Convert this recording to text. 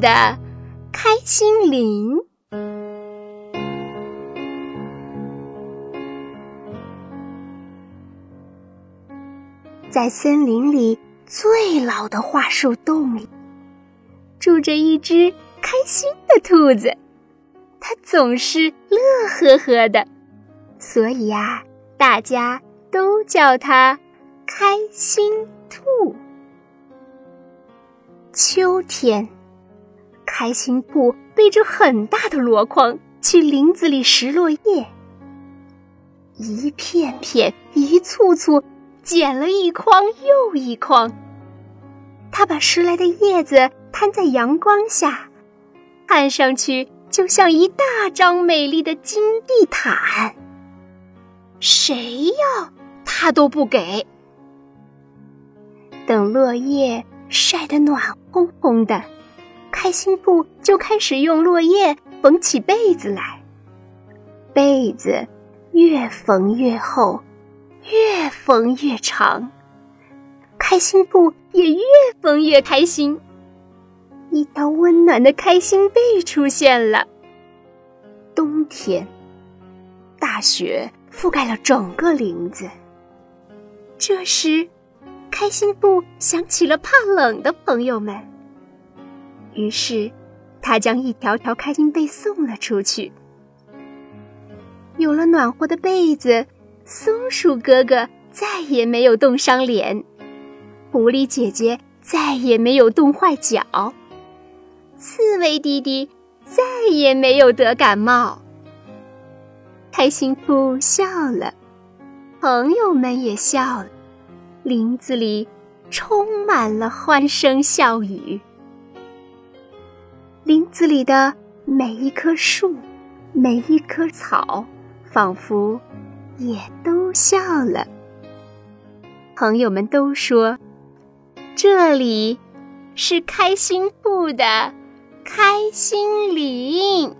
的开心林。在森林里最老的桦树洞里，住着一只开心的兔子。它总是乐呵呵的，所以呀，大家都叫它开心兔。秋天，开心兔背着很大的箩筐去林子里拾落叶，一片片，一簇簇。捡了一筐又一筐，他把拾来的叶子摊在阳光下，看上去就像一大张美丽的金地毯。谁要他都不给。等落叶晒得暖烘烘的，开心布就开始用落叶缝起被子来，被子越缝越厚。越缝越长，开心布也越缝越开心。一道温暖的开心被出现了。冬天，大雪覆盖了整个林子。这时，开心布想起了怕冷的朋友们，于是他将一条条开心被送了出去。有了暖和的被子。松鼠哥哥再也没有冻伤脸，狐狸姐姐再也没有冻坏脚，刺猬弟弟再也没有得感冒。开心兔笑了，朋友们也笑了，林子里充满了欢声笑语。林子里的每一棵树，每一棵草，仿佛……也都笑了。朋友们都说：“这里是开心布的开心林。”